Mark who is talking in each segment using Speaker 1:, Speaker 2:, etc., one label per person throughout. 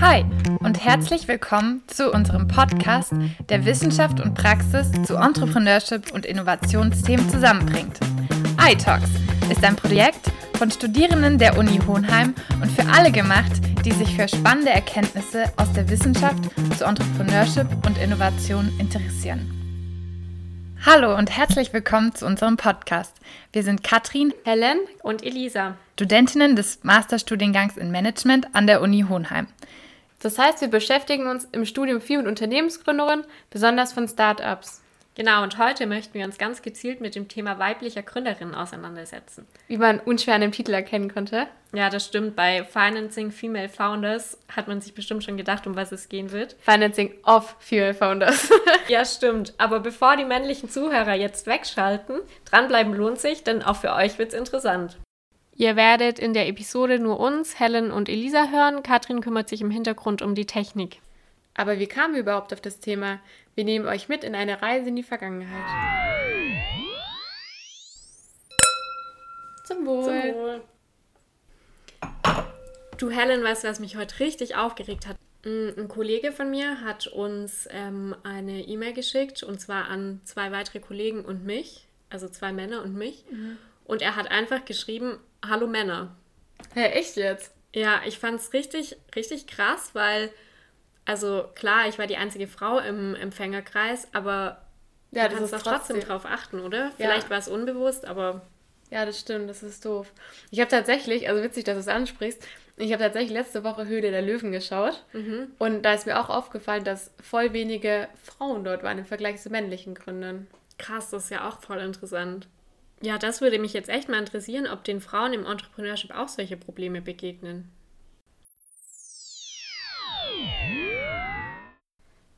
Speaker 1: Hi und herzlich willkommen zu unserem Podcast, der Wissenschaft und Praxis zu Entrepreneurship und Innovationsthemen zusammenbringt. iTalks ist ein Projekt von Studierenden der Uni Hohenheim und für alle gemacht, die sich für spannende Erkenntnisse aus der Wissenschaft zu Entrepreneurship und Innovation interessieren. Hallo und herzlich willkommen zu unserem Podcast. Wir sind Katrin,
Speaker 2: Helen und Elisa,
Speaker 1: Studentinnen des Masterstudiengangs in Management an der Uni Hohenheim.
Speaker 2: Das heißt, wir beschäftigen uns im Studium viel mit Unternehmensgründerinnen, besonders von Startups.
Speaker 3: Genau, und heute möchten wir uns ganz gezielt mit dem Thema weiblicher Gründerinnen auseinandersetzen.
Speaker 2: Wie man unschwer an dem Titel erkennen konnte.
Speaker 3: Ja, das stimmt. Bei Financing Female Founders hat man sich bestimmt schon gedacht, um was es gehen wird.
Speaker 2: Financing of Female Founders.
Speaker 3: ja, stimmt. Aber bevor die männlichen Zuhörer jetzt wegschalten, dranbleiben lohnt sich, denn auch für euch wird es interessant.
Speaker 2: Ihr werdet in der Episode nur uns, Helen und Elisa hören. Katrin kümmert sich im Hintergrund um die Technik. Aber wie kamen wir überhaupt auf das Thema? Wir nehmen euch mit in eine Reise in die Vergangenheit.
Speaker 3: Zum Wohl. Zum Wohl. Du, Helen, weißt du, was mich heute richtig aufgeregt hat? Mm, ein Kollege von mir hat uns ähm, eine E-Mail geschickt und zwar an zwei weitere Kollegen und mich, also zwei Männer und mich. Mhm. Und er hat einfach geschrieben: Hallo Männer.
Speaker 2: Hä, hey, echt jetzt?
Speaker 3: Ja, ich fand es richtig, richtig krass, weil also klar, ich war die einzige Frau im Empfängerkreis, aber ja, du kannst doch trotzdem, trotzdem drauf achten, oder? Vielleicht ja. war es unbewusst, aber.
Speaker 2: Ja, das stimmt, das ist doof. Ich habe tatsächlich, also witzig, dass du es ansprichst, ich habe tatsächlich letzte Woche Höhle der Löwen geschaut mhm. und da ist mir auch aufgefallen, dass voll wenige Frauen dort waren im Vergleich zu männlichen Gründern.
Speaker 3: Krass, das ist ja auch voll interessant. Ja, das würde mich jetzt echt mal interessieren, ob den Frauen im Entrepreneurship auch solche Probleme begegnen.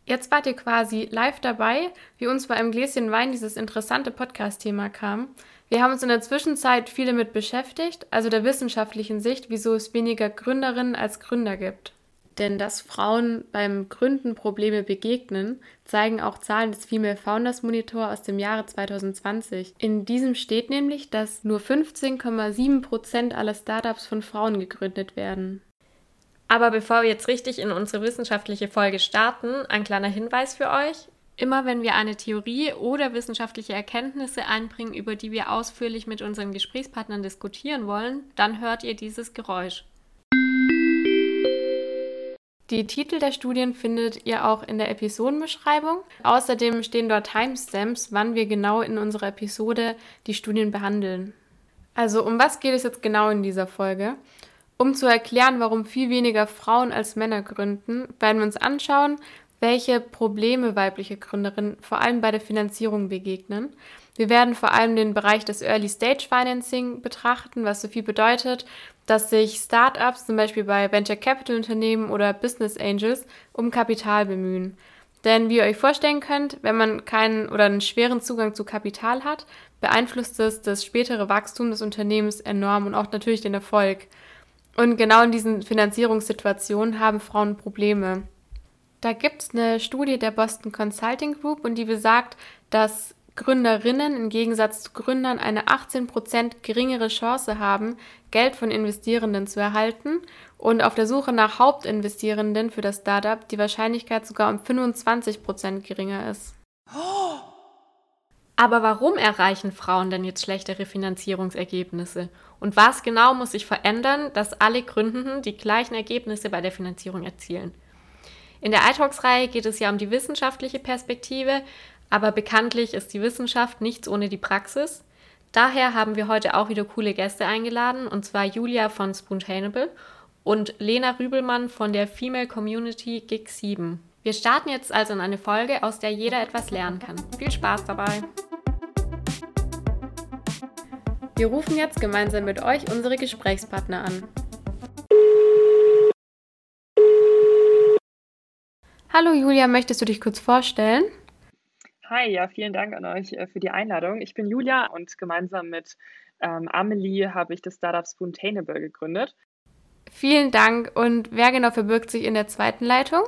Speaker 2: Jetzt wart ihr quasi live dabei, wie uns bei einem Gläschen Wein dieses interessante Podcast-Thema kam. Wir haben uns in der Zwischenzeit viel damit beschäftigt, also der wissenschaftlichen Sicht, wieso es weniger Gründerinnen als Gründer gibt. Denn dass Frauen beim Gründen Probleme begegnen, zeigen auch Zahlen des Female Founders Monitor aus dem Jahre 2020. In diesem steht nämlich, dass nur 15,7 Prozent aller Startups von Frauen gegründet werden.
Speaker 3: Aber bevor wir jetzt richtig in unsere wissenschaftliche Folge starten, ein kleiner Hinweis für euch. Immer wenn wir eine Theorie oder wissenschaftliche Erkenntnisse einbringen, über die wir ausführlich mit unseren Gesprächspartnern diskutieren wollen, dann hört ihr dieses Geräusch.
Speaker 2: Die Titel der Studien findet ihr auch in der Episodenbeschreibung. Außerdem stehen dort Timestamps, wann wir genau in unserer Episode die Studien behandeln. Also um was geht es jetzt genau in dieser Folge? Um zu erklären, warum viel weniger Frauen als Männer gründen, werden wir uns anschauen, welche Probleme weibliche Gründerinnen vor allem bei der Finanzierung begegnen. Wir werden vor allem den Bereich des Early Stage Financing betrachten, was so viel bedeutet, dass sich Startups zum Beispiel bei Venture Capital Unternehmen oder Business Angels um Kapital bemühen. Denn wie ihr euch vorstellen könnt, wenn man keinen oder einen schweren Zugang zu Kapital hat, beeinflusst es das spätere Wachstum des Unternehmens enorm und auch natürlich den Erfolg. Und genau in diesen Finanzierungssituationen haben Frauen Probleme. Da gibt es eine Studie der Boston Consulting Group und die besagt, dass Gründerinnen im Gegensatz zu Gründern eine 18% geringere Chance haben, Geld von Investierenden zu erhalten und auf der Suche nach Hauptinvestierenden für das Startup die Wahrscheinlichkeit sogar um 25% geringer ist.
Speaker 3: Aber warum erreichen Frauen denn jetzt schlechtere Finanzierungsergebnisse? Und was genau muss sich verändern, dass alle Gründenden die gleichen Ergebnisse bei der Finanzierung erzielen? In der iTalks-Reihe geht es ja um die wissenschaftliche Perspektive, aber bekanntlich ist die Wissenschaft nichts ohne die Praxis. Daher haben wir heute auch wieder coole Gäste eingeladen, und zwar Julia von Spoontainable und Lena Rübelmann von der Female Community Gig 7. Wir starten jetzt also in eine Folge, aus der jeder etwas lernen kann. Viel Spaß dabei!
Speaker 2: Wir rufen jetzt gemeinsam mit euch unsere Gesprächspartner an. Hallo Julia, möchtest du dich kurz vorstellen?
Speaker 4: Hi, ja, vielen Dank an euch äh, für die Einladung. Ich bin Julia und gemeinsam mit ähm, Amelie habe ich das Startup Spoontainable gegründet.
Speaker 2: Vielen Dank. Und wer genau verbirgt sich in der zweiten Leitung?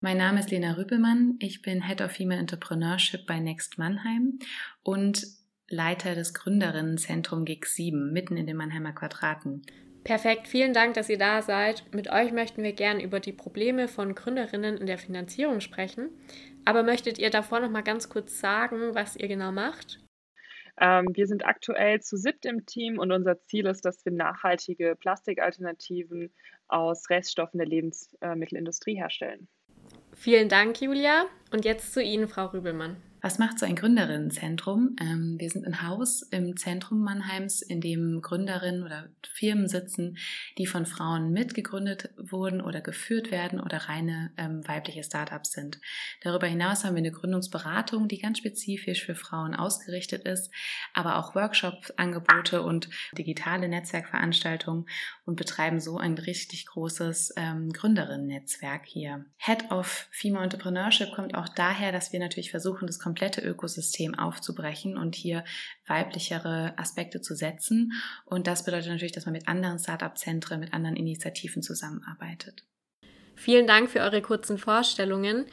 Speaker 5: Mein Name ist Lena Rüppelmann. Ich bin Head of Female Entrepreneurship bei Next Mannheim und Leiter des Gründerinnenzentrum GIG 7 mitten in den Mannheimer Quadraten.
Speaker 3: Perfekt, vielen Dank, dass ihr da seid. Mit euch möchten wir gern über die Probleme von Gründerinnen in der Finanzierung sprechen. Aber möchtet ihr davor noch mal ganz kurz sagen, was ihr genau macht?
Speaker 4: Ähm, wir sind aktuell zu siebt im Team und unser Ziel ist, dass wir nachhaltige Plastikalternativen aus Reststoffen der Lebensmittelindustrie herstellen.
Speaker 3: Vielen Dank, Julia. Und jetzt zu Ihnen, Frau Rübelmann.
Speaker 5: Was macht so ein Gründerinnenzentrum? Ähm, wir sind ein Haus im Zentrum Mannheims, in dem Gründerinnen oder Firmen sitzen, die von Frauen mitgegründet wurden oder geführt werden oder reine ähm, weibliche Startups sind. Darüber hinaus haben wir eine Gründungsberatung, die ganz spezifisch für Frauen ausgerichtet ist, aber auch Workshop-Angebote und digitale Netzwerkveranstaltungen und betreiben so ein richtig großes ähm, Gründerinnen-Netzwerk hier. Head of Female Entrepreneurship kommt auch daher, dass wir natürlich versuchen, das komplette Ökosystem aufzubrechen und hier weiblichere Aspekte zu setzen. Und das bedeutet natürlich, dass man mit anderen Startup-Zentren, mit anderen Initiativen zusammenarbeitet.
Speaker 3: Vielen Dank für eure kurzen Vorstellungen.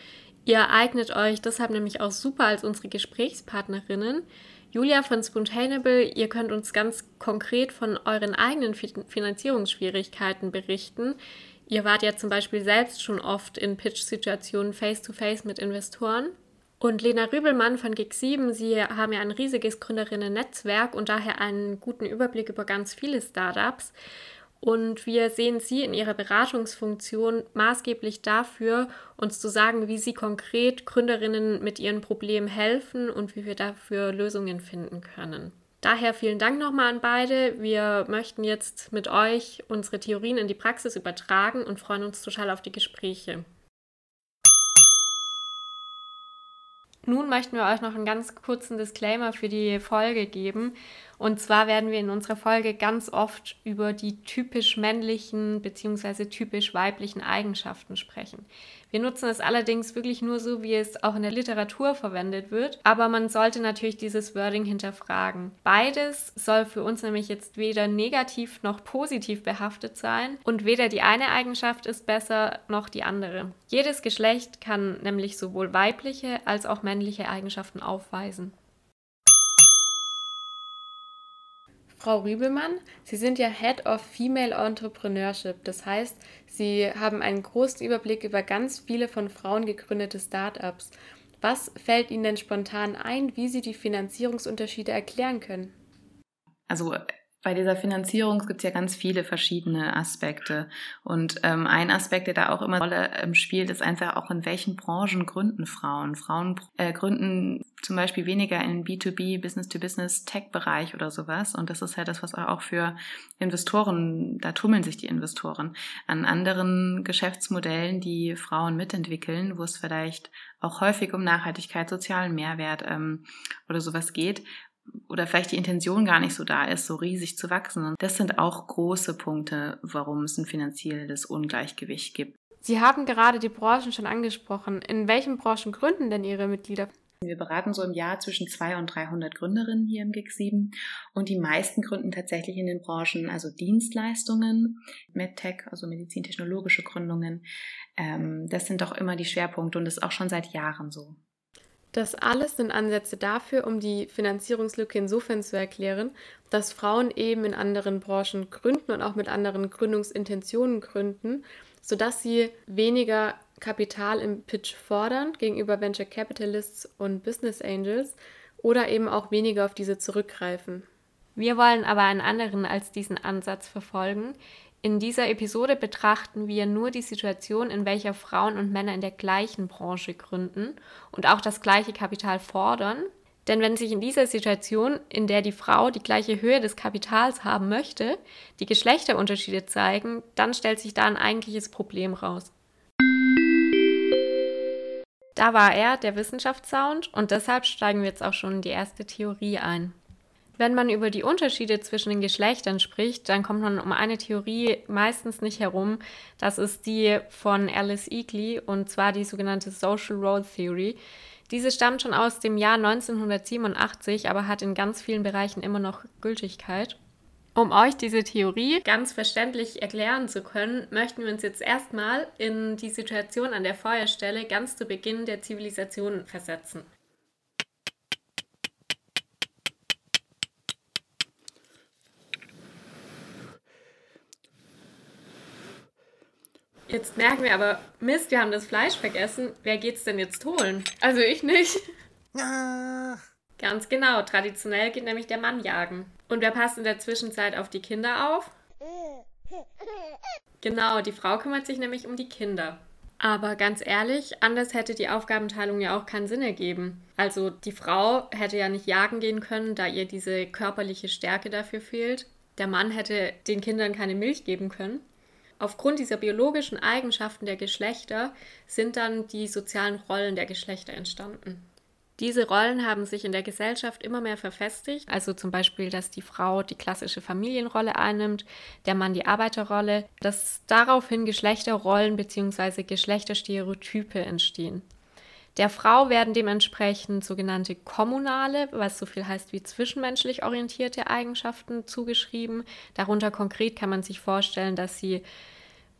Speaker 3: Ihr eignet euch deshalb nämlich auch super als unsere Gesprächspartnerinnen. Julia von Spontaneable, ihr könnt uns ganz konkret von euren eigenen Finanzierungsschwierigkeiten berichten. Ihr wart ja zum Beispiel selbst schon oft in Pitch-Situationen face-to-face mit Investoren. Und Lena Rübelmann von Gig7, Sie haben ja ein riesiges Gründerinnen-Netzwerk und daher einen guten Überblick über ganz viele Startups. Und wir sehen Sie in Ihrer Beratungsfunktion maßgeblich dafür, uns zu sagen, wie Sie konkret Gründerinnen mit ihren Problemen helfen und wie wir dafür Lösungen finden können. Daher vielen Dank nochmal an beide. Wir möchten jetzt mit euch unsere Theorien in die Praxis übertragen und freuen uns total auf die Gespräche. Nun möchten wir euch noch einen ganz kurzen Disclaimer für die Folge geben. Und zwar werden wir in unserer Folge ganz oft über die typisch männlichen bzw. typisch weiblichen Eigenschaften sprechen. Wir nutzen es allerdings wirklich nur so, wie es auch in der Literatur verwendet wird. Aber man sollte natürlich dieses Wording hinterfragen. Beides soll für uns nämlich jetzt weder negativ noch positiv behaftet sein und weder die eine Eigenschaft ist besser noch die andere. Jedes Geschlecht kann nämlich sowohl weibliche als auch männliche Eigenschaften aufweisen. Frau Rübelmann, Sie sind ja Head of Female Entrepreneurship. Das heißt, Sie haben einen großen Überblick über ganz viele von Frauen gegründete Startups. Was fällt Ihnen denn spontan ein, wie Sie die Finanzierungsunterschiede erklären können?
Speaker 5: Also bei dieser Finanzierung gibt es ja ganz viele verschiedene Aspekte. Und ähm, ein Aspekt, der da auch immer eine Rolle ähm, spielt, ist einfach auch, in welchen Branchen gründen Frauen. Frauen äh, gründen zum Beispiel weniger in B2B, Business-to-Business, Tech-Bereich oder sowas. Und das ist halt das, was auch für Investoren, da tummeln sich die Investoren an anderen Geschäftsmodellen, die Frauen mitentwickeln, wo es vielleicht auch häufig um Nachhaltigkeit, sozialen Mehrwert ähm, oder sowas geht oder vielleicht die Intention gar nicht so da ist, so riesig zu wachsen. Und das sind auch große Punkte, warum es ein finanzielles Ungleichgewicht gibt.
Speaker 2: Sie haben gerade die Branchen schon angesprochen. In welchen Branchen gründen denn Ihre Mitglieder?
Speaker 5: Wir beraten so im Jahr zwischen 200 und 300 Gründerinnen hier im GIG 7 und die meisten gründen tatsächlich in den Branchen, also Dienstleistungen, MedTech, also medizintechnologische Gründungen. Ähm, das sind doch immer die Schwerpunkte und das ist auch schon seit Jahren so.
Speaker 2: Das alles sind Ansätze dafür, um die Finanzierungslücke insofern zu erklären, dass Frauen eben in anderen Branchen gründen und auch mit anderen Gründungsintentionen gründen, sodass sie weniger Kapital im Pitch fordern gegenüber Venture Capitalists und Business Angels oder eben auch weniger auf diese zurückgreifen.
Speaker 3: Wir wollen aber einen anderen als diesen Ansatz verfolgen, in dieser Episode betrachten wir nur die Situation, in welcher Frauen und Männer in der gleichen Branche gründen und auch das gleiche Kapital fordern. Denn wenn sich in dieser Situation, in der die Frau die gleiche Höhe des Kapitals haben möchte, die Geschlechterunterschiede zeigen, dann stellt sich da ein eigentliches Problem raus. Da war er, der Wissenschaftssound, und deshalb steigen wir jetzt auch schon in die erste Theorie ein. Wenn man über die Unterschiede zwischen den Geschlechtern spricht, dann kommt man um eine Theorie meistens nicht herum. Das ist die von Alice Eagley und zwar die sogenannte Social Role Theory. Diese stammt schon aus dem Jahr 1987, aber hat in ganz vielen Bereichen immer noch Gültigkeit. Um euch diese Theorie ganz verständlich erklären zu können, möchten wir uns jetzt erstmal in die Situation an der Feuerstelle ganz zu Beginn der Zivilisation versetzen. Jetzt merken wir aber, Mist, wir haben das Fleisch vergessen. Wer geht's denn jetzt holen?
Speaker 2: Also ich nicht.
Speaker 3: Ganz genau. Traditionell geht nämlich der Mann jagen. Und wer passt in der Zwischenzeit auf die Kinder auf? Genau, die Frau kümmert sich nämlich um die Kinder. Aber ganz ehrlich, anders hätte die Aufgabenteilung ja auch keinen Sinn ergeben. Also die Frau hätte ja nicht jagen gehen können, da ihr diese körperliche Stärke dafür fehlt. Der Mann hätte den Kindern keine Milch geben können. Aufgrund dieser biologischen Eigenschaften der Geschlechter sind dann die sozialen Rollen der Geschlechter entstanden. Diese Rollen haben sich in der Gesellschaft immer mehr verfestigt, also zum Beispiel, dass die Frau die klassische Familienrolle einnimmt, der Mann die Arbeiterrolle, dass daraufhin Geschlechterrollen bzw. Geschlechterstereotype entstehen. Der Frau werden dementsprechend sogenannte kommunale, was so viel heißt wie zwischenmenschlich orientierte Eigenschaften zugeschrieben. Darunter konkret kann man sich vorstellen, dass sie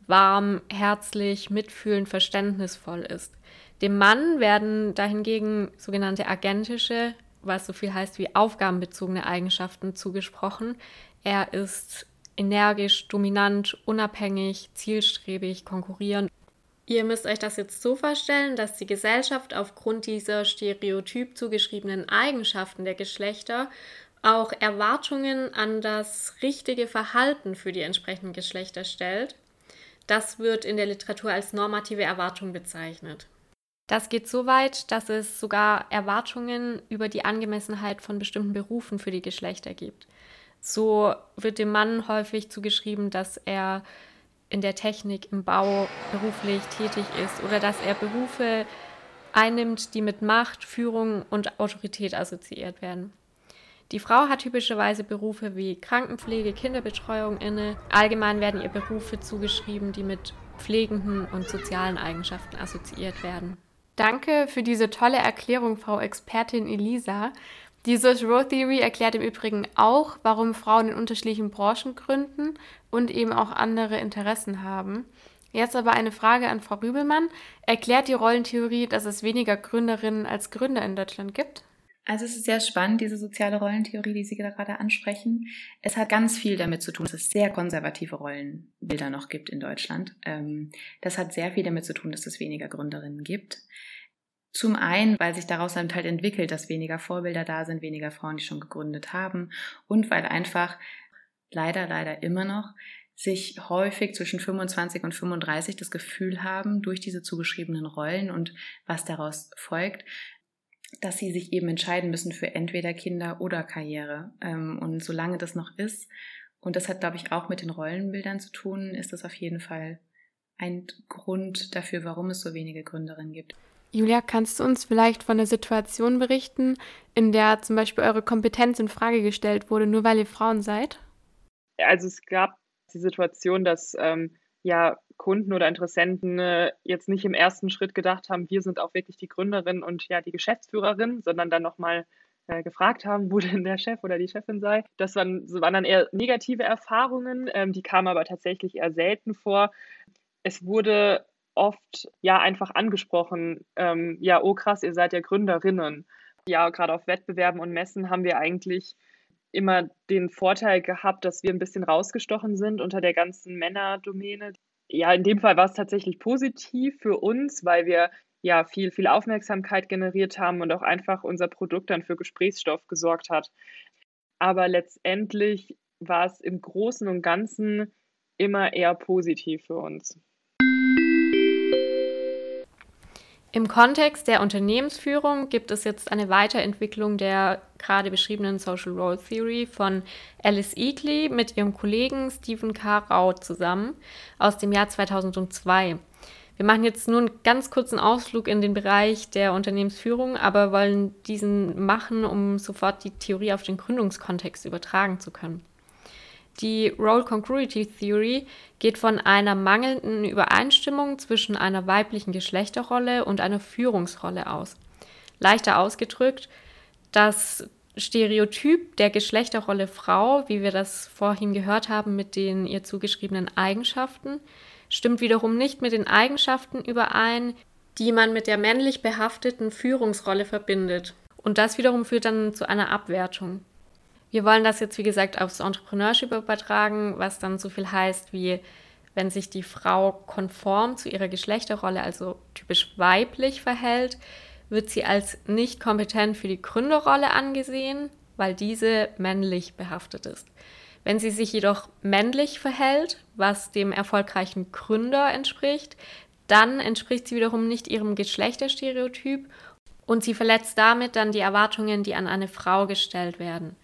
Speaker 3: warm, herzlich, mitfühlend, verständnisvoll ist. Dem Mann werden dahingegen sogenannte agentische, was so viel heißt wie aufgabenbezogene Eigenschaften zugesprochen. Er ist energisch, dominant, unabhängig, zielstrebig, konkurrierend. Ihr müsst euch das jetzt so vorstellen, dass die Gesellschaft aufgrund dieser stereotyp zugeschriebenen Eigenschaften der Geschlechter auch Erwartungen an das richtige Verhalten für die entsprechenden Geschlechter stellt. Das wird in der Literatur als normative Erwartung bezeichnet. Das geht so weit, dass es sogar Erwartungen über die Angemessenheit von bestimmten Berufen für die Geschlechter gibt. So wird dem Mann häufig zugeschrieben, dass er in der Technik, im Bau beruflich tätig ist oder dass er Berufe einnimmt, die mit Macht, Führung und Autorität assoziiert werden. Die Frau hat typischerweise Berufe wie Krankenpflege, Kinderbetreuung inne. Allgemein werden ihr Berufe zugeschrieben, die mit pflegenden und sozialen Eigenschaften assoziiert werden.
Speaker 2: Danke für diese tolle Erklärung, Frau Expertin Elisa. Die Social Role Theory erklärt im Übrigen auch, warum Frauen in unterschiedlichen Branchen gründen und eben auch andere Interessen haben. Jetzt aber eine Frage an Frau Rübelmann. Erklärt die Rollentheorie, dass es weniger Gründerinnen als Gründer in Deutschland gibt?
Speaker 5: Also es ist sehr spannend, diese soziale Rollentheorie, die Sie gerade ansprechen. Es hat ganz viel damit zu tun, dass es sehr konservative Rollenbilder noch gibt in Deutschland. Ähm, das hat sehr viel damit zu tun, dass es weniger Gründerinnen gibt. Zum einen, weil sich daraus dann halt entwickelt, dass weniger Vorbilder da sind, weniger Frauen, die schon gegründet haben und weil einfach leider, leider immer noch sich häufig zwischen 25 und 35 das Gefühl haben, durch diese zugeschriebenen Rollen und was daraus folgt, dass sie sich eben entscheiden müssen für entweder Kinder oder Karriere. Ähm, und solange das noch ist, und das hat, glaube ich, auch mit den Rollenbildern zu tun, ist das auf jeden Fall ein Grund dafür, warum es so wenige Gründerinnen gibt.
Speaker 2: Julia, kannst du uns vielleicht von der Situation berichten, in der zum Beispiel eure Kompetenz in Frage gestellt wurde, nur weil ihr Frauen seid?
Speaker 4: Also es gab die Situation, dass ähm, ja Kunden oder Interessenten äh, jetzt nicht im ersten Schritt gedacht haben, wir sind auch wirklich die Gründerin und ja die Geschäftsführerin, sondern dann nochmal äh, gefragt haben, wo denn der Chef oder die Chefin sei. Das waren, das waren dann eher negative Erfahrungen, ähm, die kamen aber tatsächlich eher selten vor. Es wurde oft ja einfach angesprochen, ähm, ja, oh krass, ihr seid ja Gründerinnen. Ja, gerade auf Wettbewerben und Messen haben wir eigentlich immer den Vorteil gehabt, dass wir ein bisschen rausgestochen sind unter der ganzen Männerdomäne. Ja, in dem Fall war es tatsächlich positiv für uns, weil wir ja viel, viel Aufmerksamkeit generiert haben und auch einfach unser Produkt dann für Gesprächsstoff gesorgt hat. Aber letztendlich war es im Großen und Ganzen immer eher positiv für uns.
Speaker 3: Im Kontext der Unternehmensführung gibt es jetzt eine Weiterentwicklung der gerade beschriebenen Social Role Theory von Alice Eagley mit ihrem Kollegen Stephen K. Rau zusammen aus dem Jahr 2002. Wir machen jetzt nur einen ganz kurzen Ausflug in den Bereich der Unternehmensführung, aber wollen diesen machen, um sofort die Theorie auf den Gründungskontext übertragen zu können. Die Role Congruity Theory geht von einer mangelnden Übereinstimmung zwischen einer weiblichen Geschlechterrolle und einer Führungsrolle aus. Leichter ausgedrückt, das Stereotyp der Geschlechterrolle Frau, wie wir das vorhin gehört haben mit den ihr zugeschriebenen Eigenschaften, stimmt wiederum nicht mit den Eigenschaften überein, die man mit der männlich behafteten Führungsrolle verbindet. Und das wiederum führt dann zu einer Abwertung. Wir wollen das jetzt, wie gesagt, aufs Entrepreneurship übertragen, was dann so viel heißt wie Wenn sich die Frau konform zu ihrer Geschlechterrolle, also typisch weiblich verhält, wird sie als nicht kompetent für die Gründerrolle angesehen, weil diese männlich behaftet ist. Wenn sie sich jedoch männlich verhält, was dem erfolgreichen Gründer entspricht, dann entspricht sie wiederum nicht ihrem Geschlechterstereotyp und sie verletzt damit dann die Erwartungen, die an eine Frau gestellt werden.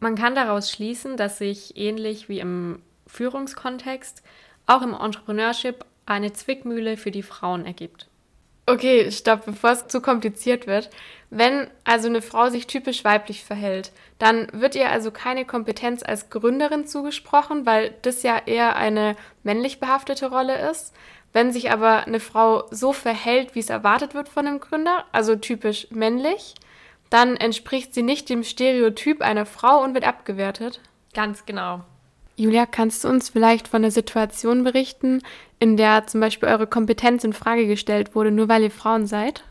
Speaker 3: Man kann daraus schließen, dass sich ähnlich wie im Führungskontext auch im Entrepreneurship eine Zwickmühle für die Frauen ergibt.
Speaker 2: Okay, stopp, bevor es zu kompliziert wird. Wenn also eine Frau sich typisch weiblich verhält, dann wird ihr also keine Kompetenz als Gründerin zugesprochen, weil das ja eher eine männlich behaftete Rolle ist. Wenn sich aber eine Frau so verhält, wie es erwartet wird von einem Gründer, also typisch männlich, dann entspricht sie nicht dem Stereotyp einer Frau und wird abgewertet.
Speaker 3: Ganz genau.
Speaker 2: Julia, kannst du uns vielleicht von einer Situation berichten, in der zum Beispiel eure Kompetenz in Frage gestellt wurde, nur weil ihr Frauen seid?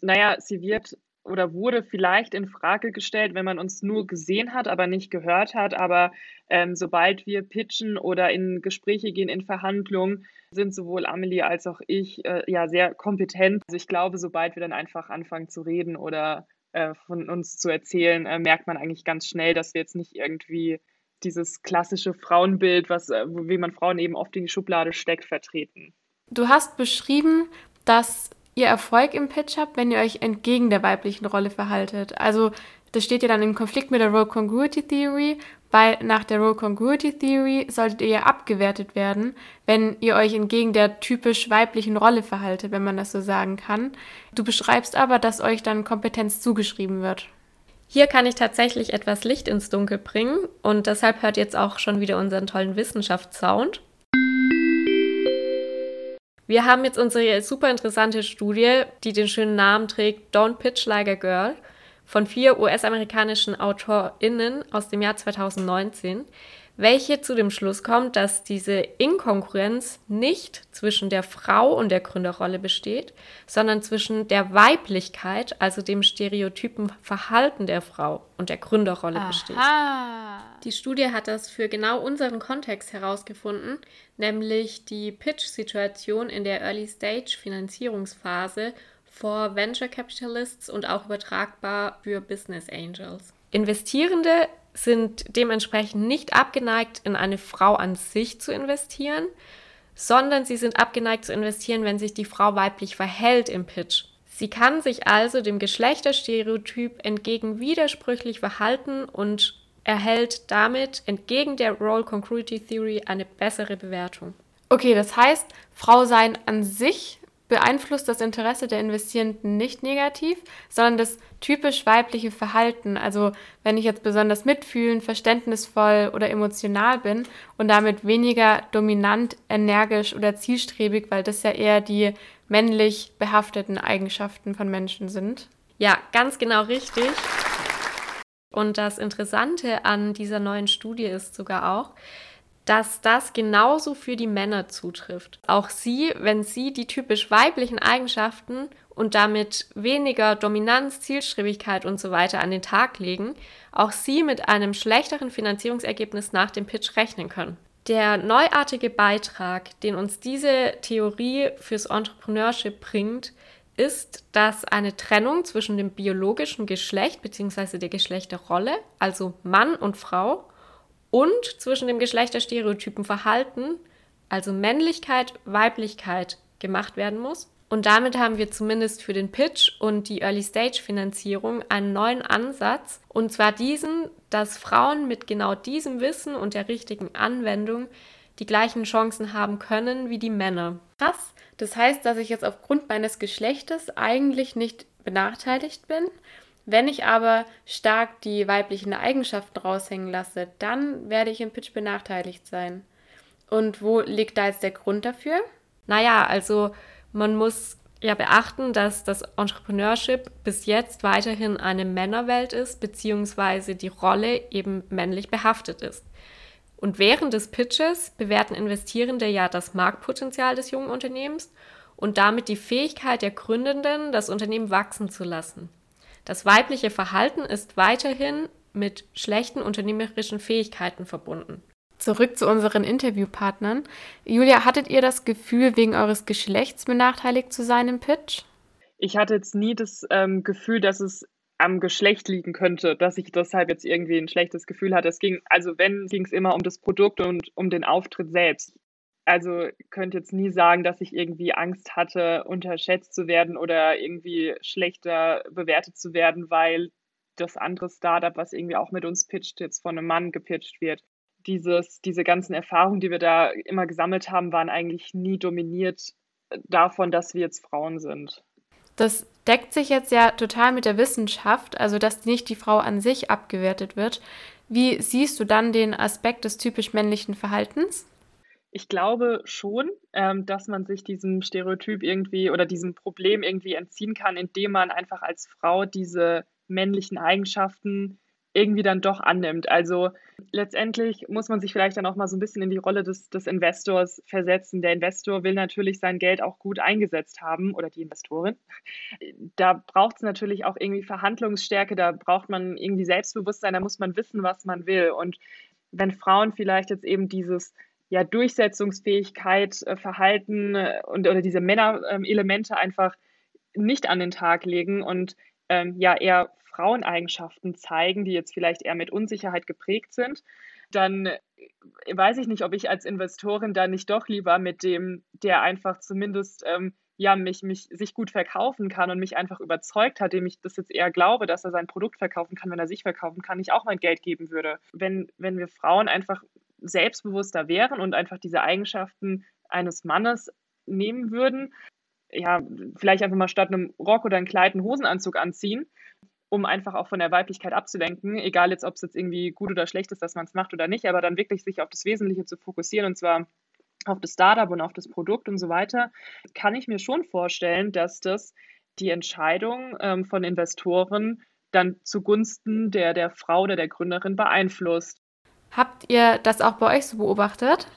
Speaker 4: Naja, sie wird oder wurde vielleicht in Frage gestellt, wenn man uns nur gesehen hat, aber nicht gehört hat. Aber ähm, sobald wir pitchen oder in Gespräche gehen, in Verhandlungen, sind sowohl Amelie als auch ich äh, ja sehr kompetent. Also ich glaube, sobald wir dann einfach anfangen zu reden oder äh, von uns zu erzählen, äh, merkt man eigentlich ganz schnell, dass wir jetzt nicht irgendwie dieses klassische Frauenbild, was, äh, wie man Frauen eben oft in die Schublade steckt, vertreten.
Speaker 2: Du hast beschrieben, dass ihr Erfolg im Pitch habt, wenn ihr euch entgegen der weiblichen Rolle verhaltet. Also das steht ja dann im Konflikt mit der Role Congruity Theory, weil nach der Role Congruity Theory solltet ihr ja abgewertet werden, wenn ihr euch entgegen der typisch weiblichen Rolle verhaltet, wenn man das so sagen kann. Du beschreibst aber, dass euch dann Kompetenz zugeschrieben wird.
Speaker 3: Hier kann ich tatsächlich etwas Licht ins Dunkel bringen und deshalb hört jetzt auch schon wieder unseren tollen Wissenschaftssound. Wir haben jetzt unsere super interessante Studie, die den schönen Namen trägt Don't Pitch Like a Girl von vier US-amerikanischen AutorInnen aus dem Jahr 2019, welche zu dem Schluss kommt, dass diese Inkongruenz nicht zwischen der Frau und der Gründerrolle besteht, sondern zwischen der Weiblichkeit, also dem stereotypen Verhalten der Frau und der Gründerrolle Aha. besteht. Die Studie hat das für genau unseren Kontext herausgefunden, nämlich die Pitch-Situation in der Early-Stage-Finanzierungsphase vor Venture Capitalists und auch übertragbar für Business Angels. Investierende sind dementsprechend nicht abgeneigt, in eine Frau an sich zu investieren, sondern sie sind abgeneigt zu investieren, wenn sich die Frau weiblich verhält im Pitch. Sie kann sich also dem Geschlechterstereotyp entgegen widersprüchlich verhalten und erhält damit entgegen der Role Congruity Theory eine bessere Bewertung.
Speaker 2: Okay, das heißt, Frau sein an sich beeinflusst das Interesse der Investierenden nicht negativ, sondern das typisch weibliche Verhalten. Also wenn ich jetzt besonders mitfühlend, verständnisvoll oder emotional bin und damit weniger dominant, energisch oder zielstrebig, weil das ja eher die männlich behafteten Eigenschaften von Menschen sind.
Speaker 3: Ja, ganz genau richtig. Und das Interessante an dieser neuen Studie ist sogar auch, dass das genauso für die Männer zutrifft. Auch sie, wenn sie die typisch weiblichen Eigenschaften und damit weniger Dominanz, Zielstrebigkeit und so weiter an den Tag legen, auch sie mit einem schlechteren Finanzierungsergebnis nach dem Pitch rechnen können. Der neuartige Beitrag, den uns diese Theorie fürs Entrepreneurship bringt, ist, dass eine Trennung zwischen dem biologischen Geschlecht bzw. der Geschlechterrolle, also Mann und Frau, und zwischen dem geschlechterstereotypen Verhalten, also Männlichkeit, Weiblichkeit, gemacht werden muss. Und damit haben wir zumindest für den Pitch und die Early-Stage-Finanzierung einen neuen Ansatz. Und zwar diesen, dass Frauen mit genau diesem Wissen und der richtigen Anwendung die gleichen Chancen haben können wie die Männer.
Speaker 2: Krass. Das heißt, dass ich jetzt aufgrund meines Geschlechtes eigentlich nicht benachteiligt bin wenn ich aber stark die weiblichen Eigenschaften raushängen lasse, dann werde ich im Pitch benachteiligt sein. Und wo liegt da jetzt der Grund dafür?
Speaker 3: Naja, also man muss ja beachten, dass das Entrepreneurship bis jetzt weiterhin eine Männerwelt ist, beziehungsweise die Rolle eben männlich behaftet ist. Und während des Pitches bewerten Investierende ja das Marktpotenzial des jungen Unternehmens und damit die Fähigkeit der Gründenden, das Unternehmen wachsen zu lassen. Das weibliche Verhalten ist weiterhin mit schlechten unternehmerischen Fähigkeiten verbunden.
Speaker 2: Zurück zu unseren Interviewpartnern. Julia, hattet ihr das Gefühl, wegen eures Geschlechts benachteiligt zu sein im Pitch?
Speaker 4: Ich hatte jetzt nie das ähm, Gefühl, dass es am Geschlecht liegen könnte, dass ich deshalb jetzt irgendwie ein schlechtes Gefühl hatte. Es ging, also wenn, ging es immer um das Produkt und um den Auftritt selbst. Also könnte jetzt nie sagen, dass ich irgendwie Angst hatte, unterschätzt zu werden oder irgendwie schlechter bewertet zu werden, weil das andere Startup, was irgendwie auch mit uns pitcht, jetzt von einem Mann gepitcht wird. Dieses, diese ganzen Erfahrungen, die wir da immer gesammelt haben, waren eigentlich nie dominiert davon, dass wir jetzt Frauen sind.
Speaker 2: Das deckt sich jetzt ja total mit der Wissenschaft, also dass nicht die Frau an sich abgewertet wird. Wie siehst du dann den Aspekt des typisch männlichen Verhaltens?
Speaker 4: Ich glaube schon, ähm, dass man sich diesem Stereotyp irgendwie oder diesem Problem irgendwie entziehen kann, indem man einfach als Frau diese männlichen Eigenschaften irgendwie dann doch annimmt. Also letztendlich muss man sich vielleicht dann auch mal so ein bisschen in die Rolle des, des Investors versetzen. Der Investor will natürlich sein Geld auch gut eingesetzt haben oder die Investorin. Da braucht es natürlich auch irgendwie Verhandlungsstärke, da braucht man irgendwie Selbstbewusstsein, da muss man wissen, was man will. Und wenn Frauen vielleicht jetzt eben dieses ja, Durchsetzungsfähigkeit, äh, Verhalten äh, und oder diese Männerelemente einfach nicht an den Tag legen und ähm, ja eher Fraueneigenschaften zeigen, die jetzt vielleicht eher mit Unsicherheit geprägt sind, dann äh, weiß ich nicht, ob ich als Investorin da nicht doch lieber mit dem, der einfach zumindest ähm, ja mich, mich sich gut verkaufen kann und mich einfach überzeugt hat, dem ich das jetzt eher glaube, dass er sein Produkt verkaufen kann, wenn er sich verkaufen kann, ich auch mein Geld geben würde. Wenn, wenn wir Frauen einfach selbstbewusster wären und einfach diese Eigenschaften eines Mannes nehmen würden, ja, vielleicht einfach mal statt einem Rock oder einem Kleid einen Hosenanzug anziehen um einfach auch von der Weiblichkeit abzulenken, egal jetzt, ob es jetzt irgendwie gut oder schlecht ist, dass man es macht oder nicht, aber dann wirklich sich auf das Wesentliche zu fokussieren und zwar auf das Startup und auf das Produkt und so weiter, kann ich mir schon vorstellen, dass das die Entscheidung ähm, von Investoren dann zugunsten der, der Frau oder der Gründerin beeinflusst.
Speaker 2: Habt ihr das auch bei euch so beobachtet?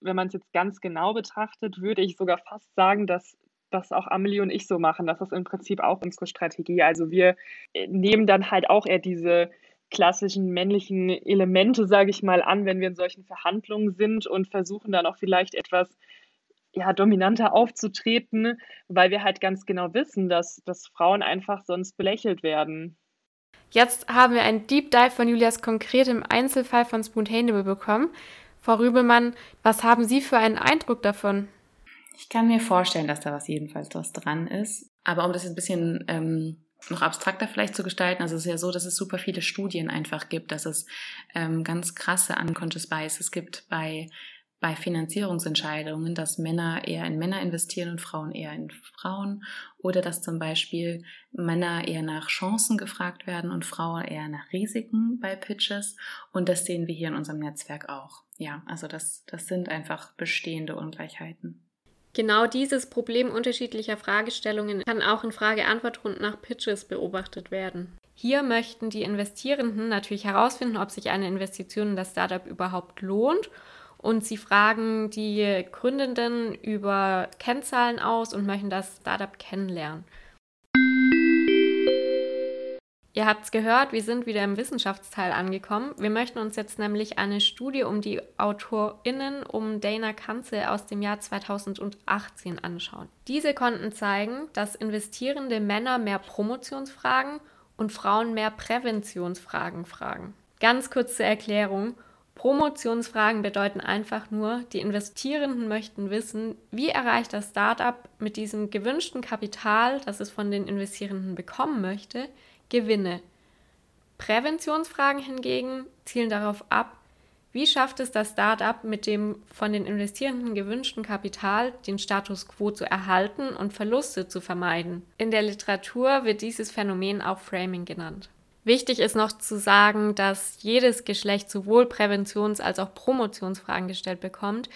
Speaker 4: Wenn man es jetzt ganz genau betrachtet, würde ich sogar fast sagen, dass was auch Amelie und ich so machen. Das ist im Prinzip auch unsere Strategie. Also wir äh, nehmen dann halt auch eher diese klassischen männlichen Elemente, sage ich mal, an, wenn wir in solchen Verhandlungen sind und versuchen dann auch vielleicht etwas ja, dominanter aufzutreten, weil wir halt ganz genau wissen, dass, dass Frauen einfach sonst belächelt werden.
Speaker 2: Jetzt haben wir einen Deep Dive von Julias konkretem Einzelfall von Spoontainable bekommen. Frau Rübelmann, was haben Sie für einen Eindruck davon?
Speaker 5: Ich kann mir vorstellen, dass da was jedenfalls was dran ist. Aber um das jetzt ein bisschen ähm, noch abstrakter vielleicht zu gestalten, also es ist ja so, dass es super viele Studien einfach gibt, dass es ähm, ganz krasse unconscious biases gibt bei bei Finanzierungsentscheidungen, dass Männer eher in Männer investieren und Frauen eher in Frauen oder dass zum Beispiel Männer eher nach Chancen gefragt werden und Frauen eher nach Risiken bei Pitches und das sehen wir hier in unserem Netzwerk auch. Ja, also das, das sind einfach bestehende Ungleichheiten.
Speaker 3: Genau dieses Problem unterschiedlicher Fragestellungen kann auch in Frage-Antwort-Runden nach Pitches beobachtet werden. Hier möchten die Investierenden natürlich herausfinden, ob sich eine Investition in das Startup überhaupt lohnt. Und sie fragen die Gründenden über Kennzahlen aus und möchten das Startup kennenlernen. Ihr habt es gehört, wir sind wieder im Wissenschaftsteil angekommen. Wir möchten uns jetzt nämlich eine Studie um die AutorInnen um Dana Kanze aus dem Jahr 2018 anschauen. Diese konnten zeigen, dass investierende Männer mehr Promotionsfragen und Frauen mehr Präventionsfragen fragen. Ganz kurze Erklärung. Promotionsfragen bedeuten einfach nur, die Investierenden möchten wissen, wie erreicht das Startup mit diesem gewünschten Kapital, das es von den Investierenden bekommen möchte, Gewinne. Präventionsfragen hingegen zielen darauf ab, wie schafft es das Startup mit dem von den Investierenden gewünschten Kapital, den Status quo zu erhalten und Verluste zu vermeiden? In der Literatur wird dieses Phänomen auch Framing genannt. Wichtig ist noch zu sagen, dass jedes Geschlecht sowohl Präventions- als auch Promotionsfragen gestellt bekommt.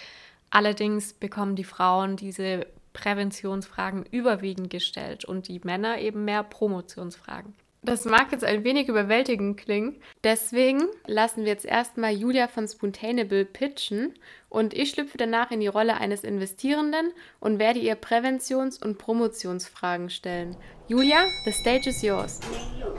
Speaker 3: Allerdings bekommen die Frauen diese Präventionsfragen überwiegend gestellt und die Männer eben mehr Promotionsfragen.
Speaker 2: Das mag jetzt ein wenig überwältigend klingen. Deswegen lassen wir jetzt erstmal Julia von Spoontainable pitchen und ich schlüpfe danach in die Rolle eines Investierenden und werde ihr Präventions- und Promotionsfragen stellen. Julia, the stage is yours.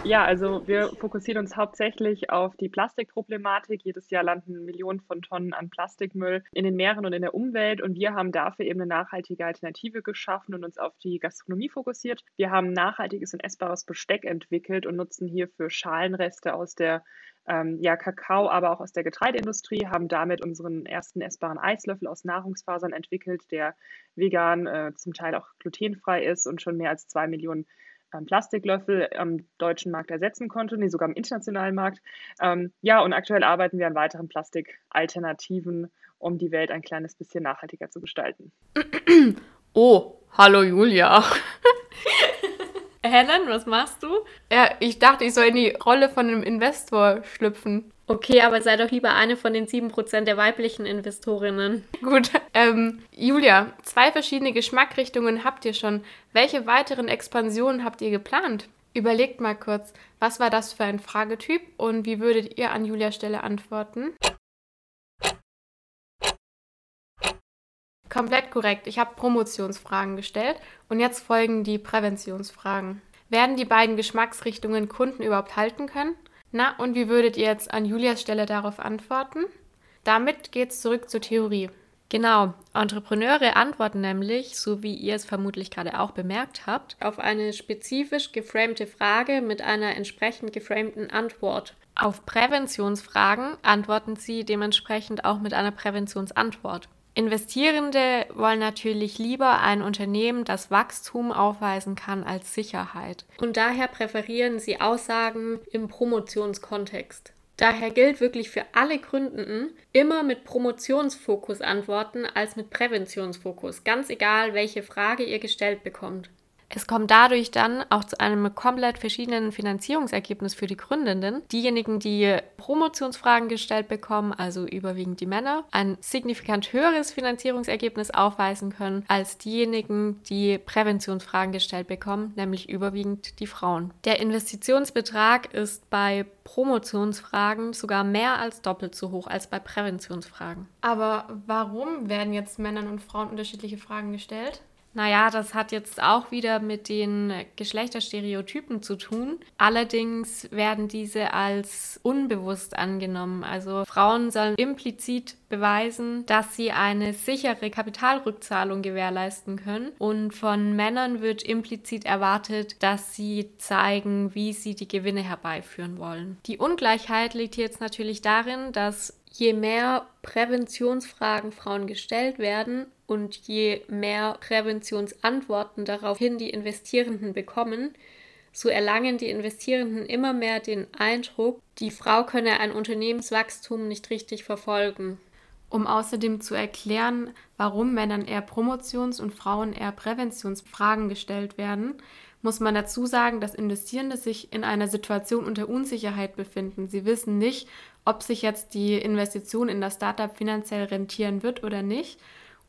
Speaker 4: Ja, also wir fokussieren uns hauptsächlich auf die Plastikproblematik. Jedes Jahr landen Millionen von Tonnen an Plastikmüll in den Meeren und in der Umwelt und wir haben dafür eben eine nachhaltige Alternative geschaffen und uns auf die Gastronomie fokussiert. Wir haben nachhaltiges und essbares Besteck entwickelt und nutzen hierfür Schalenreste aus der ähm, ja, Kakao, aber auch aus der Getreideindustrie, haben damit unseren ersten essbaren Eislöffel aus Nahrungsfasern entwickelt, der vegan, äh, zum Teil auch glutenfrei ist und schon mehr als zwei Millionen ähm, Plastiklöffel am deutschen Markt ersetzen konnte, nee, sogar am internationalen Markt. Ähm, ja, und aktuell arbeiten wir an weiteren Plastikalternativen, um die Welt ein kleines bisschen nachhaltiger zu gestalten.
Speaker 2: Oh, hallo Julia.
Speaker 3: Helen, was machst du?
Speaker 2: Ja, ich dachte, ich soll in die Rolle von einem Investor schlüpfen.
Speaker 3: Okay, aber sei doch lieber eine von den 7% der weiblichen Investorinnen.
Speaker 2: Gut. Ähm, Julia, zwei verschiedene Geschmackrichtungen habt ihr schon. Welche weiteren Expansionen habt ihr geplant? Überlegt mal kurz, was war das für ein Fragetyp und wie würdet ihr an Julias Stelle antworten? Komplett korrekt. Ich habe Promotionsfragen gestellt und jetzt folgen die Präventionsfragen. Werden die beiden Geschmacksrichtungen Kunden überhaupt halten können? Na, und wie würdet ihr jetzt an Julias Stelle darauf antworten? Damit geht's zurück zur Theorie.
Speaker 3: Genau, Entrepreneure antworten nämlich, so wie ihr es vermutlich gerade auch bemerkt habt, auf eine spezifisch geframte Frage mit einer entsprechend geframten Antwort. Auf Präventionsfragen antworten sie dementsprechend auch mit einer Präventionsantwort. Investierende wollen natürlich lieber ein Unternehmen, das Wachstum aufweisen kann, als Sicherheit. Und daher präferieren sie Aussagen im Promotionskontext. Daher gilt wirklich für alle Gründenden immer mit Promotionsfokus antworten als mit Präventionsfokus, ganz egal, welche Frage ihr gestellt bekommt. Es kommt dadurch dann auch zu einem komplett verschiedenen Finanzierungsergebnis für die Gründenden. Diejenigen, die Promotionsfragen gestellt bekommen, also überwiegend die Männer, ein signifikant höheres Finanzierungsergebnis aufweisen können als diejenigen, die Präventionsfragen gestellt bekommen, nämlich überwiegend die Frauen. Der Investitionsbetrag ist bei Promotionsfragen sogar mehr als doppelt so hoch als bei Präventionsfragen.
Speaker 2: Aber warum werden jetzt Männern und Frauen unterschiedliche Fragen gestellt?
Speaker 3: Naja, das hat jetzt auch wieder mit den Geschlechterstereotypen zu tun. Allerdings werden diese als unbewusst angenommen. Also Frauen sollen implizit beweisen, dass sie eine sichere Kapitalrückzahlung gewährleisten können. Und von Männern wird implizit erwartet, dass sie zeigen, wie sie die Gewinne herbeiführen wollen. Die Ungleichheit liegt jetzt natürlich darin, dass je mehr Präventionsfragen Frauen gestellt werden und je mehr Präventionsantworten daraufhin die Investierenden bekommen, so erlangen die Investierenden immer mehr den Eindruck, die Frau könne ein Unternehmenswachstum nicht richtig verfolgen.
Speaker 2: Um außerdem zu erklären, warum Männern eher Promotions- und Frauen eher Präventionsfragen gestellt werden, muss man dazu sagen, dass Investierende sich in einer Situation unter Unsicherheit befinden. Sie wissen nicht, ob sich jetzt die Investition in das Startup finanziell rentieren wird oder nicht.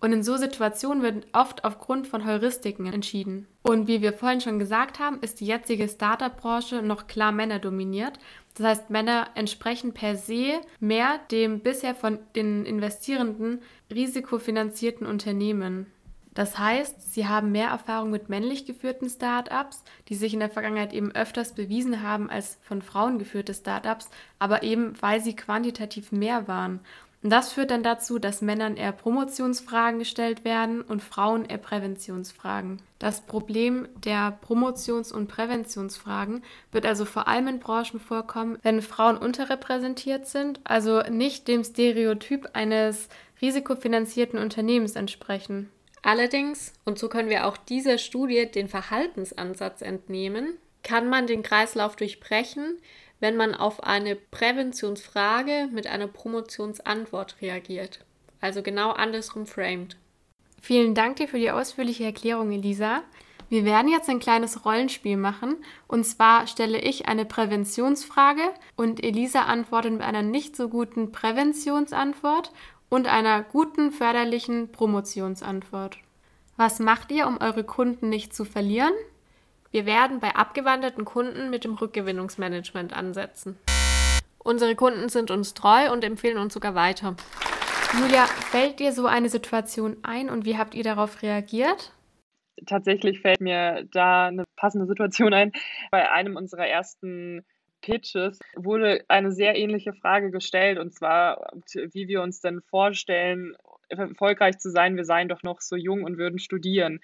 Speaker 2: Und in so Situationen wird oft aufgrund von Heuristiken entschieden. Und wie wir vorhin schon gesagt haben, ist die jetzige Startup-Branche noch klar männerdominiert. Das heißt, Männer entsprechen per se mehr dem bisher von den Investierenden risikofinanzierten Unternehmen. Das heißt, sie haben mehr Erfahrung mit männlich geführten Startups, die sich in der Vergangenheit eben öfters bewiesen haben als von Frauen geführte Startups, aber eben weil sie quantitativ mehr waren. Und das führt dann dazu, dass Männern eher Promotionsfragen gestellt werden und Frauen eher Präventionsfragen. Das Problem der Promotions- und Präventionsfragen wird also vor allem in Branchen vorkommen, wenn Frauen unterrepräsentiert sind, also nicht dem Stereotyp eines risikofinanzierten Unternehmens entsprechen.
Speaker 3: Allerdings, und so können wir auch dieser Studie den Verhaltensansatz entnehmen, kann man den Kreislauf durchbrechen, wenn man auf eine Präventionsfrage mit einer Promotionsantwort reagiert. Also genau andersrum framed.
Speaker 2: Vielen Dank dir für die ausführliche Erklärung, Elisa. Wir werden jetzt ein kleines Rollenspiel machen. Und zwar stelle ich eine Präventionsfrage und Elisa antwortet mit einer nicht so guten Präventionsantwort und einer guten förderlichen Promotionsantwort. Was macht ihr, um eure Kunden nicht zu verlieren?
Speaker 3: Wir werden bei abgewanderten Kunden mit dem Rückgewinnungsmanagement ansetzen. Unsere Kunden sind uns treu und empfehlen uns sogar weiter.
Speaker 2: Julia, fällt dir so eine Situation ein und wie habt ihr darauf reagiert?
Speaker 4: Tatsächlich fällt mir da eine passende Situation ein. Bei einem unserer ersten Pitches wurde eine sehr ähnliche Frage gestellt, und zwar, wie wir uns denn vorstellen, erfolgreich zu sein. Wir seien doch noch so jung und würden studieren.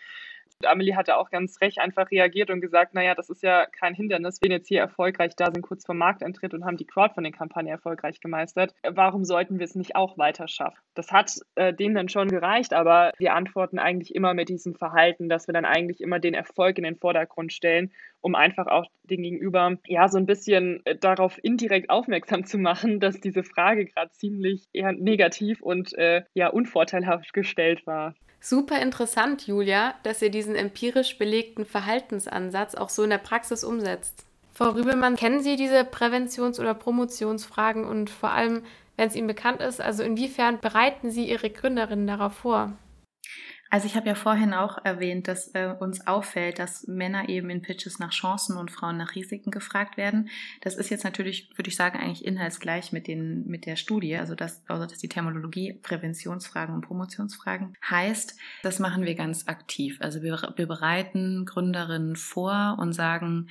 Speaker 4: Amelie hatte auch ganz recht einfach reagiert und gesagt, naja, das ist ja kein Hindernis. Wir jetzt hier erfolgreich da sind, kurz vor Markteintritt und haben die Crowdfunding-Kampagne erfolgreich gemeistert. Warum sollten wir es nicht auch weiter schaffen? Das hat äh, denen dann schon gereicht, aber wir antworten eigentlich immer mit diesem Verhalten, dass wir dann eigentlich immer den Erfolg in den Vordergrund stellen, um einfach auch den Gegenüber ja so ein bisschen äh, darauf indirekt aufmerksam zu machen, dass diese Frage gerade ziemlich eher negativ und äh, ja unvorteilhaft gestellt war.
Speaker 2: Super interessant, Julia, dass ihr diesen empirisch belegten Verhaltensansatz auch so in der Praxis umsetzt. Frau Rübelmann, kennen Sie diese Präventions- oder Promotionsfragen und vor allem, wenn es Ihnen bekannt ist, also inwiefern bereiten Sie Ihre Gründerinnen darauf vor?
Speaker 5: Also ich habe ja vorhin auch erwähnt, dass äh, uns auffällt, dass Männer eben in Pitches nach Chancen und Frauen nach Risiken gefragt werden. Das ist jetzt natürlich, würde ich sagen, eigentlich inhaltsgleich mit den mit der Studie, also dass, also dass die Terminologie Präventionsfragen und Promotionsfragen heißt. Das machen wir ganz aktiv. Also wir, wir bereiten Gründerinnen vor und sagen,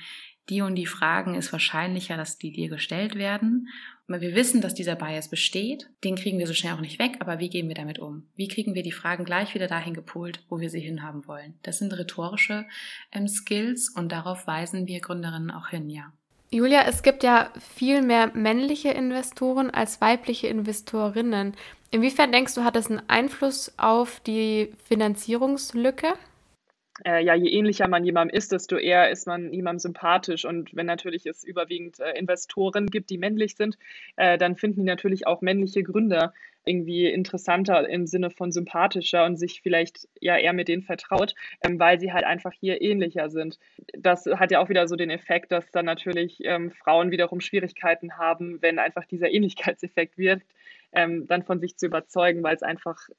Speaker 5: die und die Fragen ist wahrscheinlicher, dass die dir gestellt werden. Wir wissen, dass dieser Bias besteht. Den kriegen wir so schnell auch nicht weg, aber wie gehen wir damit um? Wie kriegen wir die Fragen gleich wieder dahin gepolt, wo wir sie hinhaben wollen? Das sind rhetorische ähm, Skills und darauf weisen wir Gründerinnen auch hin, ja.
Speaker 2: Julia, es gibt ja viel mehr männliche Investoren als weibliche Investorinnen. Inwiefern denkst du, hat das einen Einfluss auf die Finanzierungslücke?
Speaker 4: Äh, ja, je ähnlicher man jemandem ist, desto eher ist man jemandem sympathisch. Und wenn natürlich es überwiegend äh, Investoren gibt, die männlich sind, äh, dann finden die natürlich auch männliche Gründer irgendwie interessanter im Sinne von sympathischer und sich vielleicht ja eher mit denen vertraut, ähm, weil sie halt einfach hier ähnlicher sind. Das hat ja auch wieder so den Effekt, dass dann natürlich ähm, Frauen wiederum Schwierigkeiten haben, wenn einfach dieser Ähnlichkeitseffekt wirkt, ähm, dann von sich zu überzeugen, weil es einfach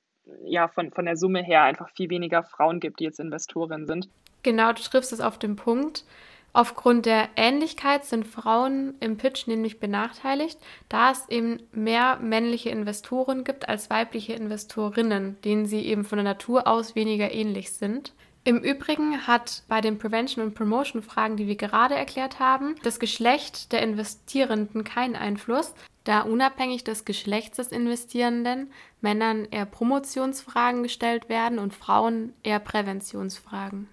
Speaker 4: ja von, von der Summe her einfach viel weniger Frauen gibt, die jetzt Investorinnen sind.
Speaker 2: Genau, du triffst es auf den Punkt. Aufgrund der Ähnlichkeit sind Frauen im Pitch nämlich benachteiligt, da es eben mehr männliche Investoren gibt als weibliche Investorinnen, denen sie eben von der Natur aus weniger ähnlich sind. Im Übrigen hat bei den Prevention- und Promotion-Fragen, die wir gerade erklärt haben, das Geschlecht der Investierenden keinen Einfluss, da unabhängig des Geschlechts des Investierenden Männern eher Promotionsfragen gestellt werden und Frauen eher Präventionsfragen.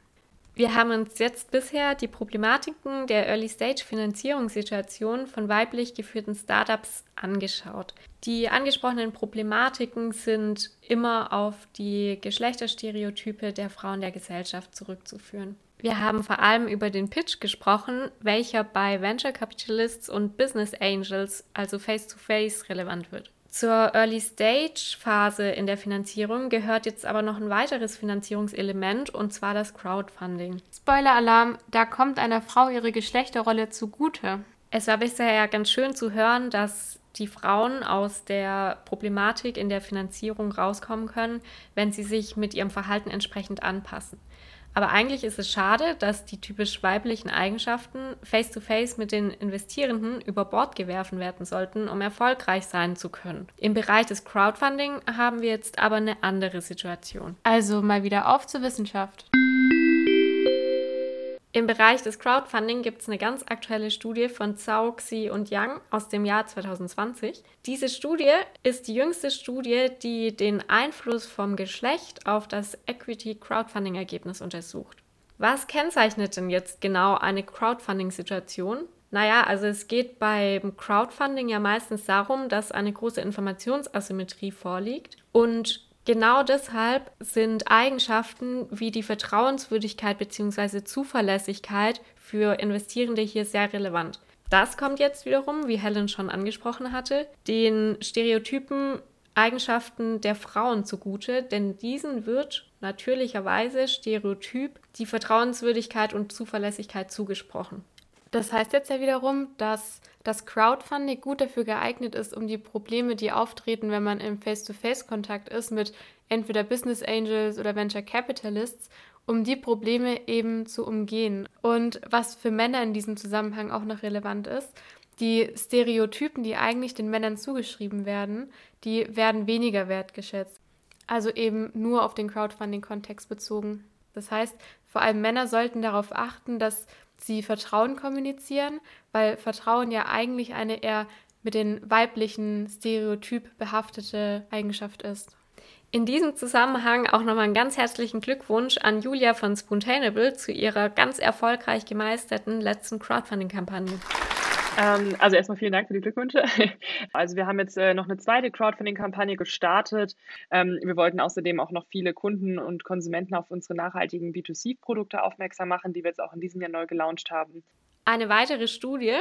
Speaker 3: Wir haben uns jetzt bisher die Problematiken der Early-Stage-Finanzierungssituation von weiblich geführten Startups angeschaut. Die angesprochenen Problematiken sind immer auf die Geschlechterstereotype der Frauen der Gesellschaft zurückzuführen. Wir haben vor allem über den Pitch gesprochen, welcher bei Venture Capitalists und Business Angels, also face-to-face, -face, relevant wird. Zur Early-Stage-Phase in der Finanzierung gehört jetzt aber noch ein weiteres Finanzierungselement und zwar das Crowdfunding.
Speaker 2: Spoiler-Alarm, da kommt einer Frau ihre Geschlechterrolle zugute.
Speaker 3: Es war bisher ja ganz schön zu hören, dass die Frauen aus der Problematik in der Finanzierung rauskommen können, wenn sie sich mit ihrem Verhalten entsprechend anpassen. Aber eigentlich ist es schade, dass die typisch weiblichen Eigenschaften face-to-face -face mit den Investierenden über Bord geworfen werden sollten, um erfolgreich sein zu können. Im Bereich des Crowdfunding haben wir jetzt aber eine andere Situation.
Speaker 2: Also mal wieder auf zur Wissenschaft.
Speaker 3: Im Bereich des Crowdfunding gibt es eine ganz aktuelle Studie von Zhao, Xi und Yang aus dem Jahr 2020. Diese Studie ist die jüngste Studie, die den Einfluss vom Geschlecht auf das Equity Crowdfunding Ergebnis untersucht. Was kennzeichnet denn jetzt genau eine Crowdfunding-Situation? Naja, also es geht beim Crowdfunding ja meistens darum, dass eine große Informationsasymmetrie vorliegt und Genau deshalb sind Eigenschaften wie die Vertrauenswürdigkeit bzw. Zuverlässigkeit für Investierende hier sehr relevant. Das kommt jetzt wiederum, wie Helen schon angesprochen hatte, den Stereotypen Eigenschaften der Frauen zugute, denn diesen wird natürlicherweise stereotyp die Vertrauenswürdigkeit und Zuverlässigkeit zugesprochen.
Speaker 2: Das heißt jetzt ja wiederum, dass das Crowdfunding gut dafür geeignet ist, um die Probleme, die auftreten, wenn man im Face-to-Face-Kontakt ist mit entweder Business Angels oder Venture Capitalists, um die Probleme eben zu umgehen. Und was für Männer in diesem Zusammenhang auch noch relevant ist, die Stereotypen, die eigentlich den Männern zugeschrieben werden, die werden weniger wertgeschätzt. Also eben nur auf den Crowdfunding-Kontext bezogen. Das heißt, vor allem Männer sollten darauf achten, dass sie Vertrauen kommunizieren, weil Vertrauen ja eigentlich eine eher mit den weiblichen Stereotyp behaftete Eigenschaft ist.
Speaker 3: In diesem Zusammenhang auch nochmal einen ganz herzlichen Glückwunsch an Julia von Spoontainable zu ihrer ganz erfolgreich gemeisterten letzten Crowdfunding-Kampagne.
Speaker 4: Ähm, also erstmal vielen Dank für die Glückwünsche. Also wir haben jetzt äh, noch eine zweite Crowdfunding-Kampagne gestartet. Ähm, wir wollten außerdem auch noch viele Kunden und Konsumenten auf unsere nachhaltigen B2C-Produkte aufmerksam machen, die wir jetzt auch in diesem Jahr neu gelauncht haben.
Speaker 3: Eine weitere Studie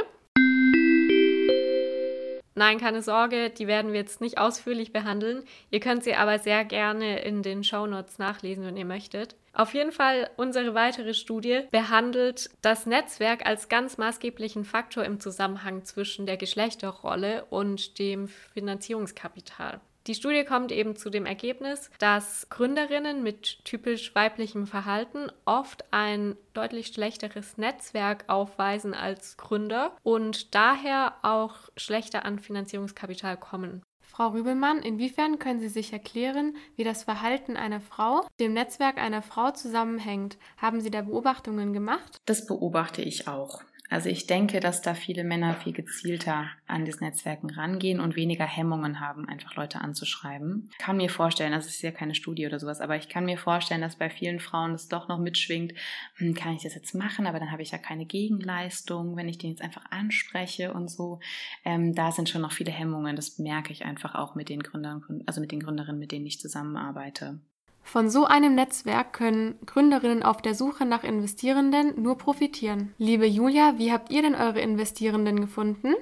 Speaker 3: Nein, keine Sorge, die werden wir jetzt nicht ausführlich behandeln. Ihr könnt sie aber sehr gerne in den Shownotes nachlesen, wenn ihr möchtet. Auf jeden Fall, unsere weitere Studie behandelt das Netzwerk als ganz maßgeblichen Faktor im Zusammenhang zwischen der Geschlechterrolle und dem Finanzierungskapital. Die Studie kommt eben zu dem Ergebnis, dass Gründerinnen mit typisch weiblichem Verhalten oft ein deutlich schlechteres Netzwerk aufweisen als Gründer und daher auch schlechter an Finanzierungskapital kommen.
Speaker 2: Frau Rübelmann, inwiefern können Sie sich erklären, wie das Verhalten einer Frau dem Netzwerk einer Frau zusammenhängt? Haben Sie da Beobachtungen gemacht?
Speaker 5: Das beobachte ich auch. Also ich denke, dass da viele Männer viel gezielter an das Netzwerken rangehen und weniger Hemmungen haben, einfach Leute anzuschreiben. Ich kann mir vorstellen, das ist ja keine Studie oder sowas, aber ich kann mir vorstellen, dass bei vielen Frauen das doch noch mitschwingt, hm, kann ich das jetzt machen, aber dann habe ich ja keine Gegenleistung, wenn ich den jetzt einfach anspreche und so. Ähm, da sind schon noch viele Hemmungen, das merke ich einfach auch mit den Gründern, also mit den Gründerinnen, mit denen ich zusammenarbeite.
Speaker 2: Von so einem Netzwerk können Gründerinnen auf der Suche nach Investierenden nur profitieren. Liebe Julia, wie habt ihr denn eure Investierenden gefunden?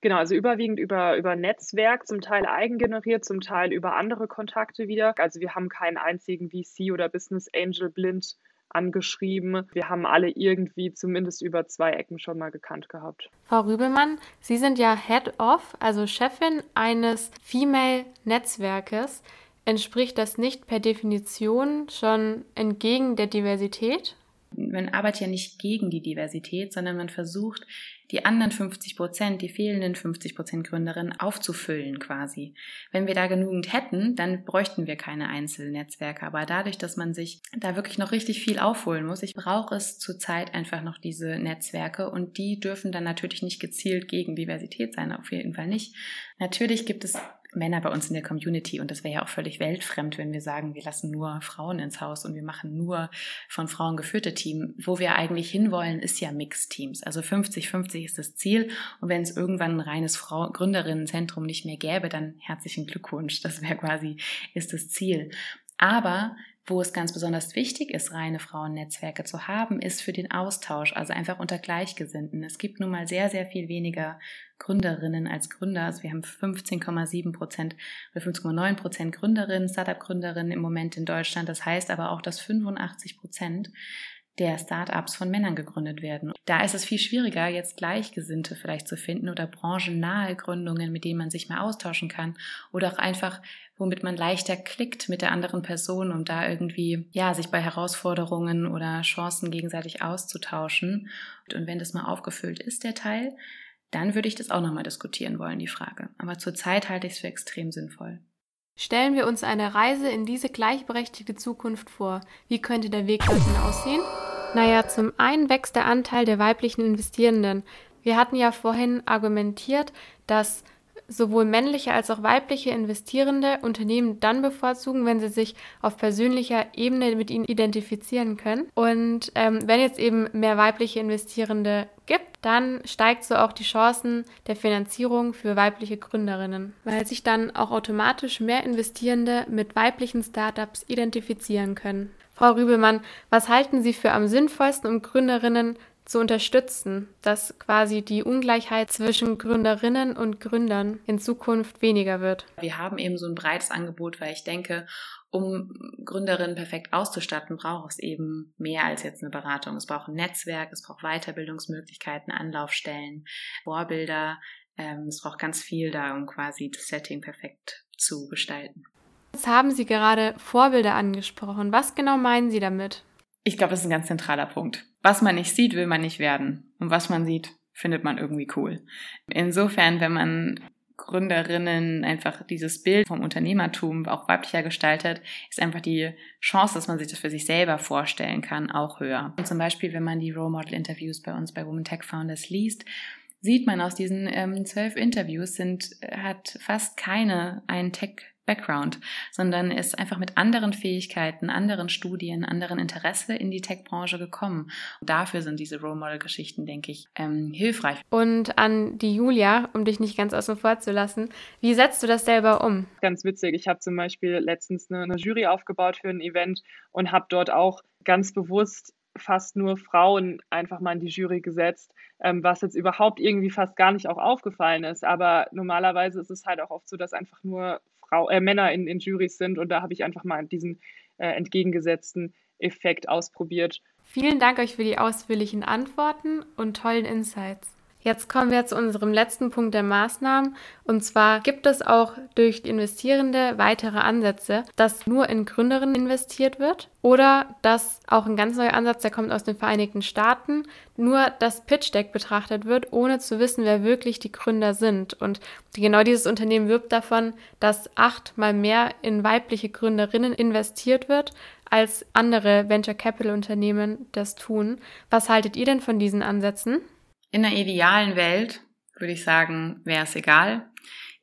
Speaker 4: Genau, also überwiegend über, über Netzwerk, zum Teil eigengeneriert, zum Teil über andere Kontakte wieder. Also wir haben keinen einzigen VC oder Business Angel blind angeschrieben. Wir haben alle irgendwie zumindest über zwei Ecken schon mal gekannt gehabt.
Speaker 2: Frau Rübelmann, Sie sind ja Head of, also Chefin eines Female-Netzwerkes. Entspricht das nicht per Definition schon entgegen der Diversität?
Speaker 5: Man arbeitet ja nicht gegen die Diversität, sondern man versucht, die anderen 50 Prozent, die fehlenden 50 Prozent Gründerinnen aufzufüllen quasi. Wenn wir da genügend hätten, dann bräuchten wir keine einzelnen Netzwerke. Aber dadurch, dass man sich da wirklich noch richtig viel aufholen muss, ich brauche es zurzeit einfach noch diese Netzwerke und die dürfen dann natürlich nicht gezielt gegen Diversität sein, auf jeden Fall nicht. Natürlich gibt es Männer bei uns in der Community und das wäre ja auch völlig weltfremd, wenn wir sagen, wir lassen nur Frauen ins Haus und wir machen nur von Frauen geführte Team. Wo wir eigentlich hinwollen, ist ja Mixed-Teams. Also 50-50 ist das Ziel und wenn es irgendwann ein reines Frau Gründerinnenzentrum nicht mehr gäbe, dann herzlichen Glückwunsch. Das wäre quasi, ist das Ziel. Aber wo es ganz besonders wichtig ist, reine Frauennetzwerke zu haben, ist für den Austausch, also einfach unter Gleichgesinnten. Es gibt nun mal sehr, sehr viel weniger Gründerinnen als Gründer. Also wir haben 15,7 Prozent oder 5,9 Prozent Gründerinnen, Startup-Gründerinnen im Moment in Deutschland. Das heißt aber auch, dass 85 Prozent der Startups von Männern gegründet werden. Da ist es viel schwieriger, jetzt Gleichgesinnte vielleicht zu finden oder branchennahe Gründungen, mit denen man sich mal austauschen kann oder auch einfach, womit man leichter klickt mit der anderen Person, um da irgendwie, ja, sich bei Herausforderungen oder Chancen gegenseitig auszutauschen. Und wenn das mal aufgefüllt ist, der Teil, dann würde ich das auch nochmal diskutieren wollen, die Frage. Aber zurzeit halte ich es für extrem sinnvoll.
Speaker 2: Stellen wir uns eine Reise in diese gleichberechtigte Zukunft vor. Wie könnte der Weg dorthin aussehen? Naja, zum einen wächst der Anteil der weiblichen Investierenden. Wir hatten ja vorhin argumentiert, dass sowohl männliche als auch weibliche Investierende Unternehmen dann bevorzugen, wenn sie sich auf persönlicher Ebene mit ihnen identifizieren können. Und ähm, wenn jetzt eben mehr weibliche Investierende gibt, dann steigt so auch die Chancen der Finanzierung für weibliche Gründerinnen, weil sich dann auch automatisch mehr Investierende mit weiblichen Startups identifizieren können. Frau Rübelmann, was halten Sie für am sinnvollsten, um Gründerinnen zu unterstützen, dass quasi die Ungleichheit zwischen Gründerinnen und Gründern in Zukunft weniger wird?
Speaker 5: Wir haben eben so ein breites Angebot, weil ich denke, um Gründerinnen perfekt auszustatten, braucht es eben mehr als jetzt eine Beratung. Es braucht ein Netzwerk, es braucht Weiterbildungsmöglichkeiten, Anlaufstellen, Vorbilder. Ähm, es braucht ganz viel da, um quasi das Setting perfekt zu gestalten.
Speaker 2: Jetzt haben Sie gerade Vorbilder angesprochen. Was genau meinen Sie damit?
Speaker 5: Ich glaube, das ist ein ganz zentraler Punkt. Was man nicht sieht, will man nicht werden. Und was man sieht, findet man irgendwie cool. Insofern, wenn man Gründerinnen einfach dieses Bild vom Unternehmertum auch weiblicher gestaltet, ist einfach die Chance, dass man sich das für sich selber vorstellen kann, auch höher. Und zum Beispiel, wenn man die Role Model Interviews bei uns bei Women Tech Founders liest, sieht man aus diesen ähm, zwölf Interviews sind, hat fast keine einen Tech Background, sondern ist einfach mit anderen Fähigkeiten, anderen Studien, anderen Interesse in die Tech-Branche gekommen. Und dafür sind diese Role Model-Geschichten, denke ich, ähm, hilfreich.
Speaker 2: Und an die Julia, um dich nicht ganz außen vor zu lassen, wie setzt du das selber um?
Speaker 4: Ganz witzig. Ich habe zum Beispiel letztens eine, eine Jury aufgebaut für ein Event und habe dort auch ganz bewusst fast nur Frauen einfach mal in die Jury gesetzt, ähm, was jetzt überhaupt irgendwie fast gar nicht auch aufgefallen ist. Aber normalerweise ist es halt auch oft so, dass einfach nur Frau, äh, Männer in, in Jurys sind und da habe ich einfach mal diesen äh, entgegengesetzten Effekt ausprobiert.
Speaker 2: Vielen Dank euch für die ausführlichen Antworten und tollen Insights. Jetzt kommen wir zu unserem letzten Punkt der Maßnahmen. Und zwar gibt es auch durch Investierende weitere Ansätze, dass nur in Gründerinnen investiert wird oder dass auch ein ganz neuer Ansatz, der kommt aus den Vereinigten Staaten, nur das Pitch Deck betrachtet wird, ohne zu wissen, wer wirklich die Gründer sind. Und genau dieses Unternehmen wirbt davon, dass achtmal mehr in weibliche Gründerinnen investiert wird, als andere Venture Capital Unternehmen das tun. Was haltet ihr denn von diesen Ansätzen?
Speaker 5: In der idealen Welt würde ich sagen, wäre es egal.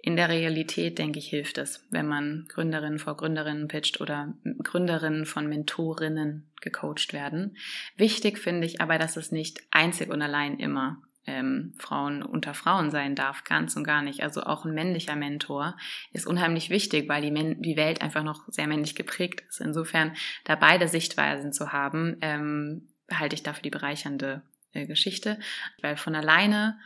Speaker 5: In der Realität, denke ich, hilft es, wenn man Gründerinnen vor Gründerinnen pitcht oder Gründerinnen von Mentorinnen gecoacht werden. Wichtig finde ich aber, dass es nicht einzig und allein immer ähm, Frauen unter Frauen sein darf, ganz und gar nicht. Also auch ein männlicher Mentor ist unheimlich wichtig, weil die, Men die Welt einfach noch sehr männlich geprägt ist. Insofern, da beide Sichtweisen zu haben, ähm, halte ich dafür die bereichernde Geschichte, weil von alleine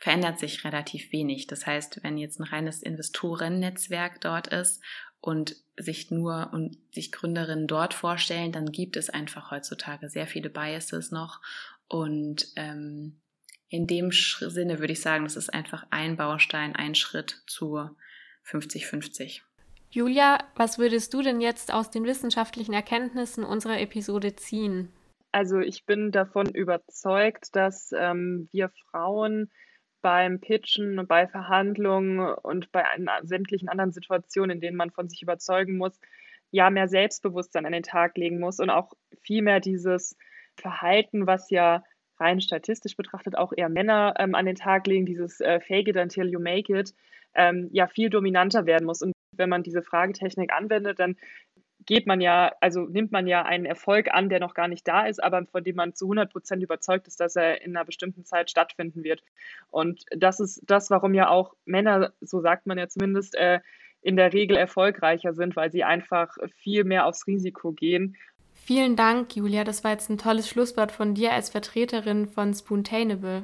Speaker 5: verändert sich relativ wenig. Das heißt, wenn jetzt ein reines Investorennetzwerk dort ist und sich nur und sich Gründerinnen dort vorstellen, dann gibt es einfach heutzutage sehr viele Biases noch und ähm, in dem Sinne würde ich sagen, das ist einfach ein Baustein, ein Schritt zu 50-50.
Speaker 2: Julia, was würdest du denn jetzt aus den wissenschaftlichen Erkenntnissen unserer Episode ziehen?
Speaker 4: Also ich bin davon überzeugt, dass ähm, wir Frauen beim Pitchen und bei Verhandlungen und bei sämtlichen anderen Situationen, in denen man von sich überzeugen muss, ja mehr Selbstbewusstsein an den Tag legen muss und auch viel mehr dieses Verhalten, was ja rein statistisch betrachtet auch eher Männer ähm, an den Tag legen, dieses äh, Fake it until you make it, ähm, ja viel dominanter werden muss. Und wenn man diese Fragetechnik anwendet, dann geht man ja, also nimmt man ja einen Erfolg an, der noch gar nicht da ist, aber von dem man zu 100 Prozent überzeugt ist, dass er in einer bestimmten Zeit stattfinden wird. Und das ist das, warum ja auch Männer, so sagt man ja zumindest, äh, in der Regel erfolgreicher sind, weil sie einfach viel mehr aufs Risiko gehen.
Speaker 2: Vielen Dank, Julia. Das war jetzt ein tolles Schlusswort von dir als Vertreterin von Spoontainable.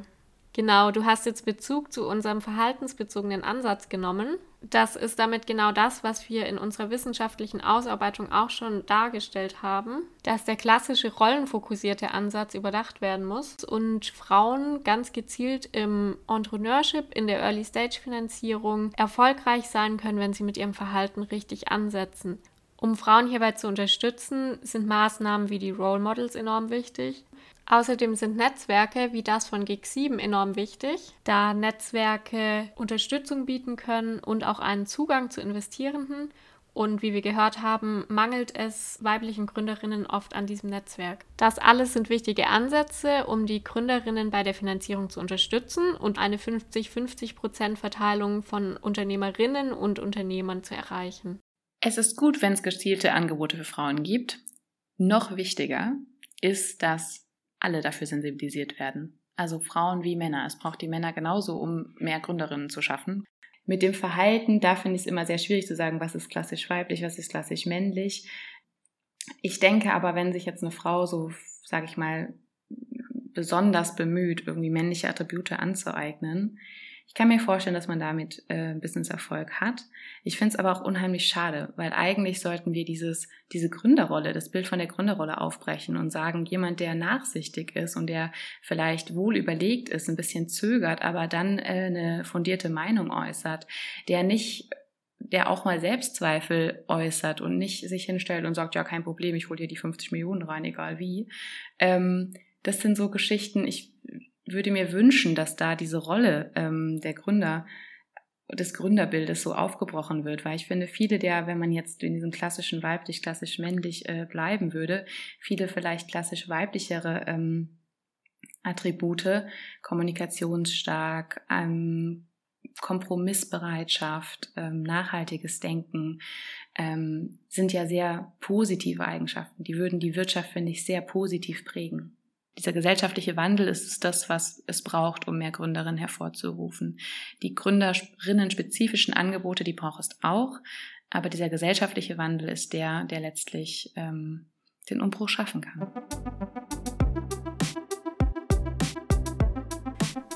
Speaker 3: Genau, du hast jetzt Bezug zu unserem verhaltensbezogenen Ansatz genommen. Das ist damit genau das, was wir in unserer wissenschaftlichen Ausarbeitung auch schon dargestellt haben, dass der klassische rollenfokussierte Ansatz überdacht werden muss und Frauen ganz gezielt im Entrepreneurship, in der Early-Stage-Finanzierung erfolgreich sein können, wenn sie mit ihrem Verhalten richtig ansetzen. Um Frauen hierbei zu unterstützen, sind Maßnahmen wie die Role Models enorm wichtig. Außerdem sind Netzwerke wie das von GIG7 enorm wichtig, da Netzwerke Unterstützung bieten können und auch einen Zugang zu Investierenden. Und wie wir gehört haben, mangelt es weiblichen Gründerinnen oft an diesem Netzwerk. Das alles sind wichtige Ansätze, um die Gründerinnen bei der Finanzierung zu unterstützen und eine 50-50% Verteilung von Unternehmerinnen und Unternehmern zu erreichen.
Speaker 5: Es ist gut, wenn es gezielte Angebote für Frauen gibt. Noch wichtiger ist, dass alle dafür sensibilisiert werden. Also Frauen wie Männer. Es braucht die Männer genauso, um mehr Gründerinnen zu schaffen. Mit dem Verhalten, da finde ich es immer sehr schwierig zu sagen, was ist klassisch weiblich, was ist klassisch männlich. Ich denke aber, wenn sich jetzt eine Frau so, sage ich mal, besonders bemüht, irgendwie männliche Attribute anzueignen, ich kann mir vorstellen, dass man damit äh, Business-Erfolg hat. Ich finde es aber auch unheimlich schade, weil eigentlich sollten wir dieses, diese Gründerrolle, das Bild von der Gründerrolle aufbrechen und sagen, jemand, der nachsichtig ist und der vielleicht wohl überlegt ist, ein bisschen zögert, aber dann äh, eine fundierte Meinung äußert, der nicht der auch mal Selbstzweifel äußert und nicht sich hinstellt und sagt, ja, kein Problem, ich hole dir die 50 Millionen rein, egal wie. Ähm, das sind so Geschichten, ich würde mir wünschen, dass da diese Rolle ähm, der Gründer des Gründerbildes so aufgebrochen wird, weil ich finde, viele der, wenn man jetzt in diesem klassischen weiblich, klassisch männlich äh, bleiben würde, viele vielleicht klassisch weiblichere ähm, Attribute, kommunikationsstark, ähm, Kompromissbereitschaft, ähm, nachhaltiges Denken, ähm, sind ja sehr positive Eigenschaften. Die würden die Wirtschaft, finde ich, sehr positiv prägen. Dieser gesellschaftliche Wandel ist das, was es braucht, um mehr Gründerinnen hervorzurufen. Die Gründerinnen-spezifischen Angebote, die braucht es auch, aber dieser gesellschaftliche Wandel ist der, der letztlich ähm, den Umbruch schaffen kann.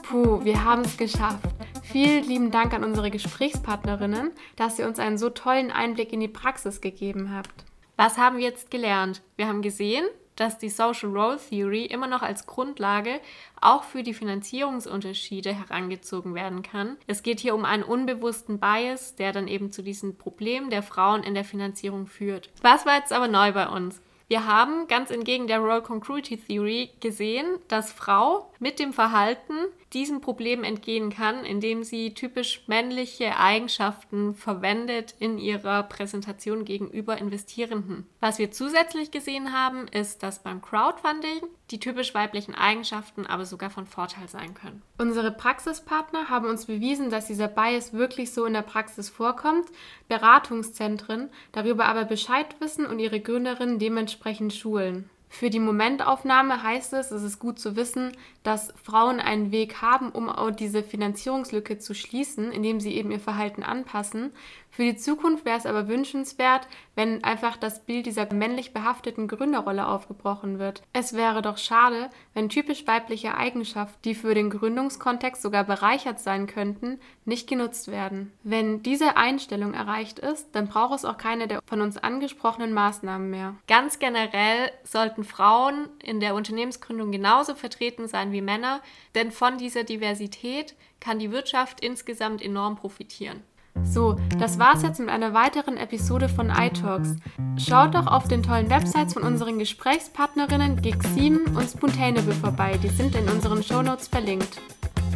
Speaker 2: Puh, wir haben es geschafft. Vielen lieben Dank an unsere Gesprächspartnerinnen, dass ihr uns einen so tollen Einblick in die Praxis gegeben habt.
Speaker 3: Was haben wir jetzt gelernt? Wir haben gesehen, dass die Social Role Theory immer noch als Grundlage auch für die Finanzierungsunterschiede herangezogen werden kann. Es geht hier um einen unbewussten Bias, der dann eben zu diesem Problem der Frauen in der Finanzierung führt. Was war jetzt aber neu bei uns? Wir haben ganz entgegen der Role Congruity Theory gesehen, dass Frau mit dem Verhalten diesem Problem entgehen kann, indem sie typisch männliche Eigenschaften verwendet in ihrer Präsentation gegenüber Investierenden. Was wir zusätzlich gesehen haben, ist, dass beim Crowdfunding die typisch weiblichen Eigenschaften aber sogar von Vorteil sein können.
Speaker 2: Unsere Praxispartner haben uns bewiesen, dass dieser Bias wirklich so in der Praxis vorkommt, Beratungszentren darüber aber Bescheid wissen und ihre Gründerinnen dementsprechend schulen. Für die Momentaufnahme heißt es, es ist gut zu wissen, dass Frauen einen Weg haben, um auch diese Finanzierungslücke zu schließen, indem sie eben ihr Verhalten anpassen. Für die Zukunft wäre es aber wünschenswert, wenn einfach das Bild dieser männlich behafteten Gründerrolle aufgebrochen wird. Es wäre doch schade, wenn typisch weibliche Eigenschaften, die für den Gründungskontext sogar bereichert sein könnten, nicht genutzt werden. Wenn diese Einstellung erreicht ist, dann braucht es auch keine der von uns angesprochenen Maßnahmen mehr.
Speaker 3: Ganz generell sollten Frauen in der Unternehmensgründung genauso vertreten sein wie Männer, denn von dieser Diversität kann die Wirtschaft insgesamt enorm profitieren.
Speaker 2: So, das war's jetzt mit einer weiteren Episode von iTalks. Schaut doch auf den tollen Websites von unseren Gesprächspartnerinnen Gig7 und Spontaneable vorbei. Die sind in unseren Shownotes verlinkt.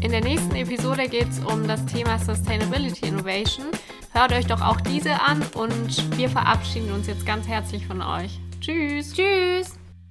Speaker 3: In der nächsten Episode geht es um das Thema Sustainability Innovation. Hört euch doch auch diese an und wir verabschieden uns jetzt ganz herzlich von euch. Tschüss.
Speaker 2: Tschüss.